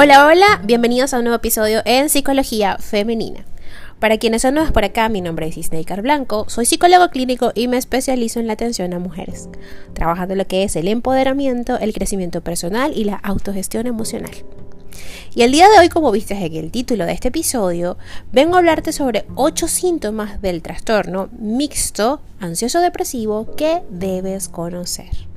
Hola, hola, bienvenidos a un nuevo episodio en Psicología Femenina. Para quienes son nuevos por acá, mi nombre es Isneikar Blanco, soy psicólogo clínico y me especializo en la atención a mujeres, trabajando lo que es el empoderamiento, el crecimiento personal y la autogestión emocional. Y el día de hoy, como viste en el título de este episodio, vengo a hablarte sobre 8 síntomas del trastorno mixto ansioso depresivo que debes conocer.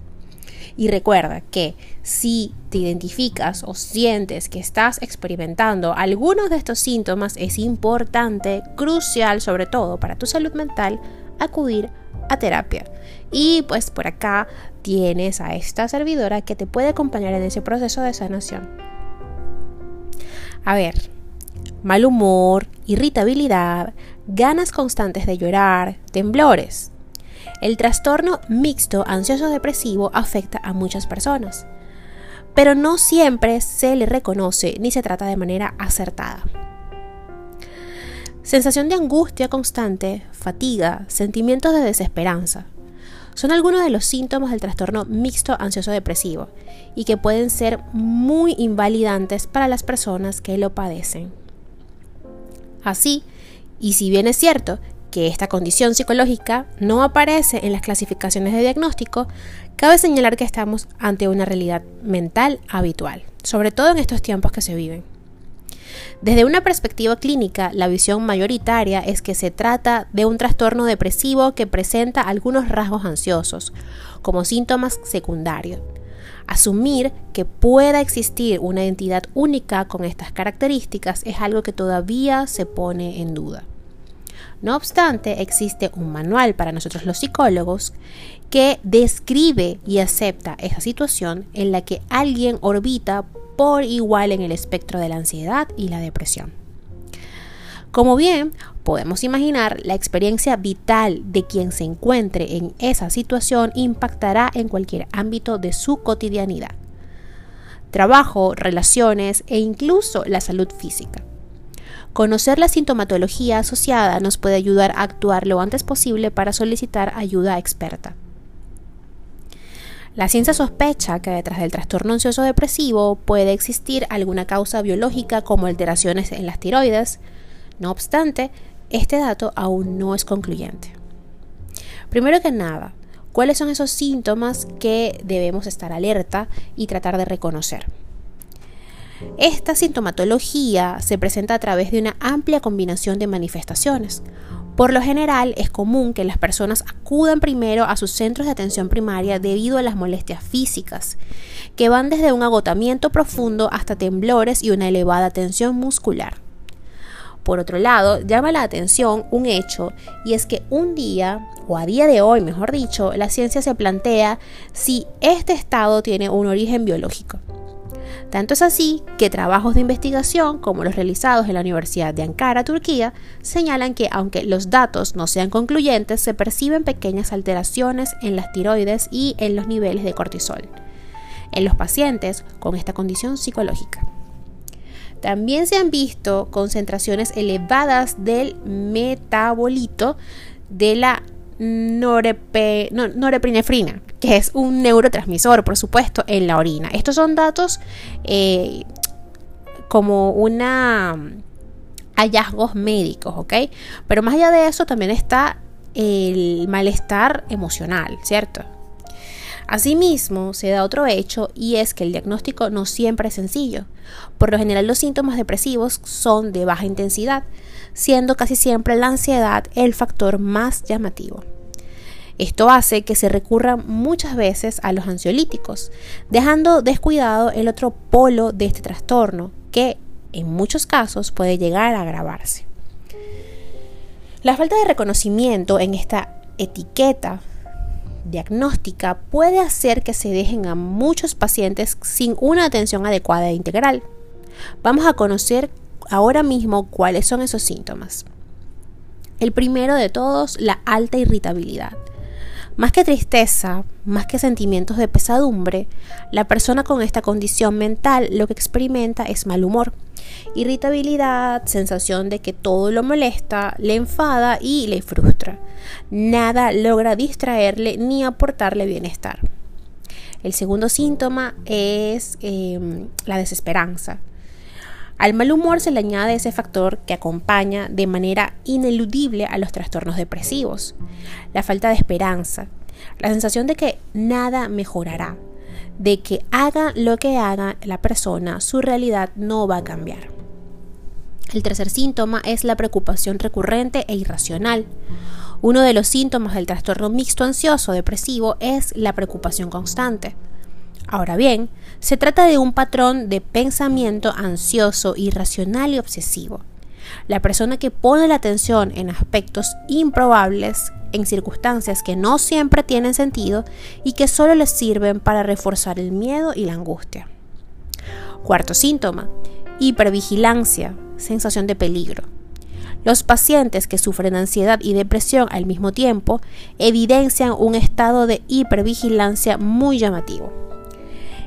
Y recuerda que si te identificas o sientes que estás experimentando algunos de estos síntomas, es importante, crucial sobre todo para tu salud mental, acudir a terapia. Y pues por acá tienes a esta servidora que te puede acompañar en ese proceso de sanación. A ver, mal humor, irritabilidad, ganas constantes de llorar, temblores, el trastorno mixto ansioso-depresivo afecta a muchas personas, pero no siempre se le reconoce ni se trata de manera acertada. Sensación de angustia constante, fatiga, sentimientos de desesperanza. Son algunos de los síntomas del trastorno mixto ansioso-depresivo y que pueden ser muy invalidantes para las personas que lo padecen. Así, y si bien es cierto que esta condición psicológica no aparece en las clasificaciones de diagnóstico, cabe señalar que estamos ante una realidad mental habitual, sobre todo en estos tiempos que se viven. Desde una perspectiva clínica, la visión mayoritaria es que se trata de un trastorno depresivo que presenta algunos rasgos ansiosos, como síntomas secundarios. Asumir que pueda existir una entidad única con estas características es algo que todavía se pone en duda. No obstante, existe un manual para nosotros los psicólogos que describe y acepta esa situación en la que alguien orbita por igual en el espectro de la ansiedad y la depresión. Como bien podemos imaginar, la experiencia vital de quien se encuentre en esa situación impactará en cualquier ámbito de su cotidianidad. Trabajo, relaciones e incluso la salud física. Conocer la sintomatología asociada nos puede ayudar a actuar lo antes posible para solicitar ayuda experta. La ciencia sospecha que detrás del trastorno ansioso depresivo puede existir alguna causa biológica como alteraciones en las tiroides. No obstante, este dato aún no es concluyente. Primero que nada, ¿cuáles son esos síntomas que debemos estar alerta y tratar de reconocer? Esta sintomatología se presenta a través de una amplia combinación de manifestaciones. Por lo general es común que las personas acudan primero a sus centros de atención primaria debido a las molestias físicas, que van desde un agotamiento profundo hasta temblores y una elevada tensión muscular. Por otro lado, llama la atención un hecho y es que un día, o a día de hoy mejor dicho, la ciencia se plantea si este estado tiene un origen biológico. Tanto es así que trabajos de investigación, como los realizados en la Universidad de Ankara, Turquía, señalan que aunque los datos no sean concluyentes, se perciben pequeñas alteraciones en las tiroides y en los niveles de cortisol en los pacientes con esta condición psicológica. También se han visto concentraciones elevadas del metabolito de la norepinefrina, que es un neurotransmisor, por supuesto, en la orina. Estos son datos eh, como una hallazgos médicos, ¿ok? Pero más allá de eso también está el malestar emocional, ¿cierto? Asimismo, se da otro hecho y es que el diagnóstico no siempre es sencillo. Por lo general los síntomas depresivos son de baja intensidad, siendo casi siempre la ansiedad el factor más llamativo. Esto hace que se recurra muchas veces a los ansiolíticos, dejando descuidado el otro polo de este trastorno, que en muchos casos puede llegar a agravarse. La falta de reconocimiento en esta etiqueta diagnóstica puede hacer que se dejen a muchos pacientes sin una atención adecuada e integral. Vamos a conocer ahora mismo cuáles son esos síntomas. El primero de todos, la alta irritabilidad. Más que tristeza, más que sentimientos de pesadumbre, la persona con esta condición mental lo que experimenta es mal humor, irritabilidad, sensación de que todo lo molesta, le enfada y le frustra. Nada logra distraerle ni aportarle bienestar. El segundo síntoma es em, la desesperanza. Al mal humor se le añade ese factor que acompaña de manera ineludible a los trastornos depresivos, la falta de esperanza, la sensación de que nada mejorará, de que haga lo que haga la persona, su realidad no va a cambiar. El tercer síntoma es la preocupación recurrente e irracional. Uno de los síntomas del trastorno mixto ansioso depresivo es la preocupación constante. Ahora bien, se trata de un patrón de pensamiento ansioso, irracional y obsesivo. La persona que pone la atención en aspectos improbables, en circunstancias que no siempre tienen sentido y que solo les sirven para reforzar el miedo y la angustia. Cuarto síntoma, hipervigilancia, sensación de peligro. Los pacientes que sufren ansiedad y depresión al mismo tiempo evidencian un estado de hipervigilancia muy llamativo.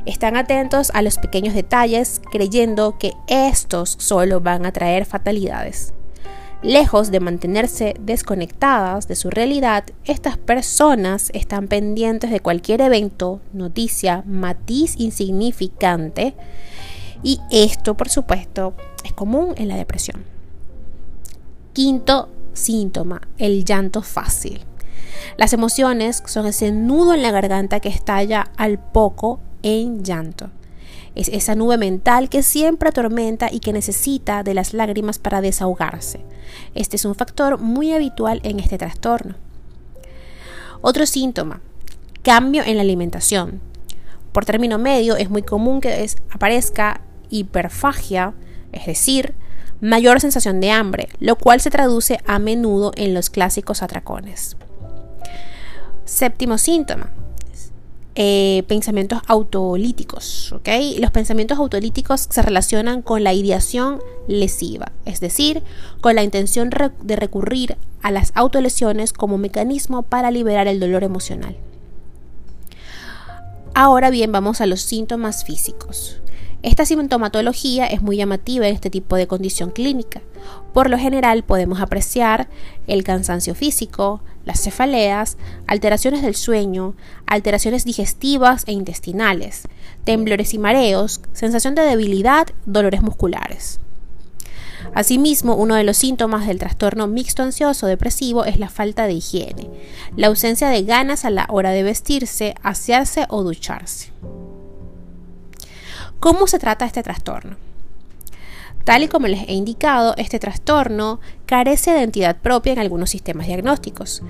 Están atentos a los pequeños detalles creyendo que estos solo van a traer fatalidades. Lejos de mantenerse desconectadas de su realidad, estas personas están pendientes de cualquier evento, noticia, matiz insignificante y esto, por supuesto, es común en la depresión. Quinto síntoma, el llanto fácil. Las emociones son ese nudo en la garganta que estalla al poco en llanto. Es esa nube mental que siempre atormenta y que necesita de las lágrimas para desahogarse. Este es un factor muy habitual en este trastorno. Otro síntoma, cambio en la alimentación. Por término medio es muy común que aparezca hiperfagia, es decir, mayor sensación de hambre, lo cual se traduce a menudo en los clásicos atracones. Séptimo síntoma, eh, pensamientos autolíticos. Los pensamientos autolíticos se relacionan con la ideación lesiva, es decir, con la intención de recurrir a las autolesiones como mecanismo para liberar el dolor emocional. Ahora bien, vamos a los síntomas físicos. Esta sintomatología es muy llamativa en este tipo de condición clínica. Por lo general podemos apreciar el cansancio físico, las cefaleas, alteraciones del sueño, alteraciones digestivas e intestinales, temblores y mareos, sensación de debilidad, dolores musculares. Asimismo, uno de los síntomas del trastorno mixto ansioso depresivo es la falta de higiene, la ausencia de ganas a la hora de vestirse, asearse o ducharse. ¿Cómo se trata este trastorno? Tal y como les he indicado, este trastorno carece de entidad propia en algunos sistemas diagnósticos,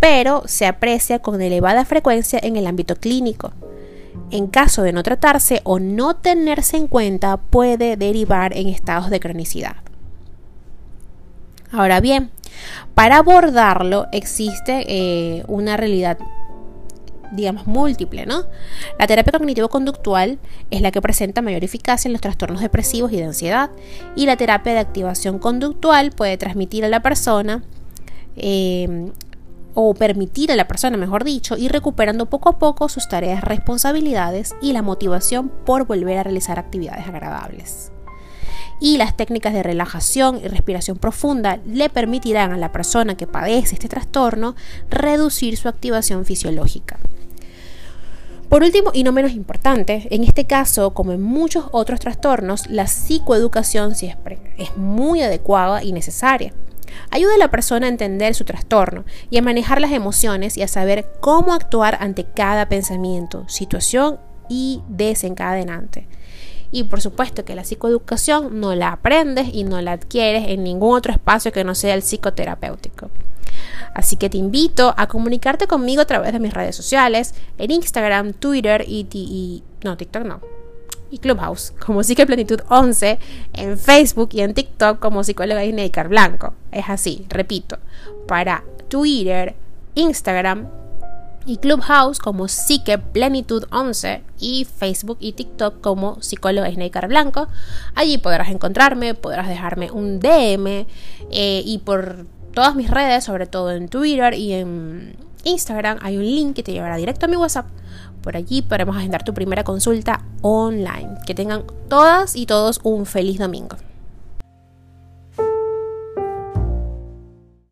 pero se aprecia con elevada frecuencia en el ámbito clínico. En caso de no tratarse o no tenerse en cuenta, puede derivar en estados de cronicidad. Ahora bien, para abordarlo existe eh, una realidad digamos, múltiple, ¿no? La terapia cognitivo-conductual es la que presenta mayor eficacia en los trastornos depresivos y de ansiedad, y la terapia de activación conductual puede transmitir a la persona eh, o permitir a la persona, mejor dicho, ir recuperando poco a poco sus tareas, responsabilidades y la motivación por volver a realizar actividades agradables y las técnicas de relajación y respiración profunda le permitirán a la persona que padece este trastorno reducir su activación fisiológica. Por último, y no menos importante, en este caso, como en muchos otros trastornos, la psicoeducación siempre es muy adecuada y necesaria. Ayuda a la persona a entender su trastorno y a manejar las emociones y a saber cómo actuar ante cada pensamiento, situación y desencadenante. Y por supuesto que la psicoeducación no la aprendes y no la adquieres en ningún otro espacio que no sea el psicoterapéutico. Así que te invito a comunicarte conmigo a través de mis redes sociales, en Instagram, Twitter y, no, TikTok no. Y Clubhouse como Psicoplenitud 11, en Facebook y en TikTok como psicóloga Isneikar Blanco. Es así, repito, para Twitter, Instagram, y Clubhouse como Psique Plenitud 11 y Facebook y TikTok como psicóloga Snaker Blanco. Allí podrás encontrarme, podrás dejarme un DM eh, y por todas mis redes, sobre todo en Twitter y en Instagram, hay un link que te llevará directo a mi WhatsApp. Por allí podremos agendar tu primera consulta online. Que tengan todas y todos un feliz domingo.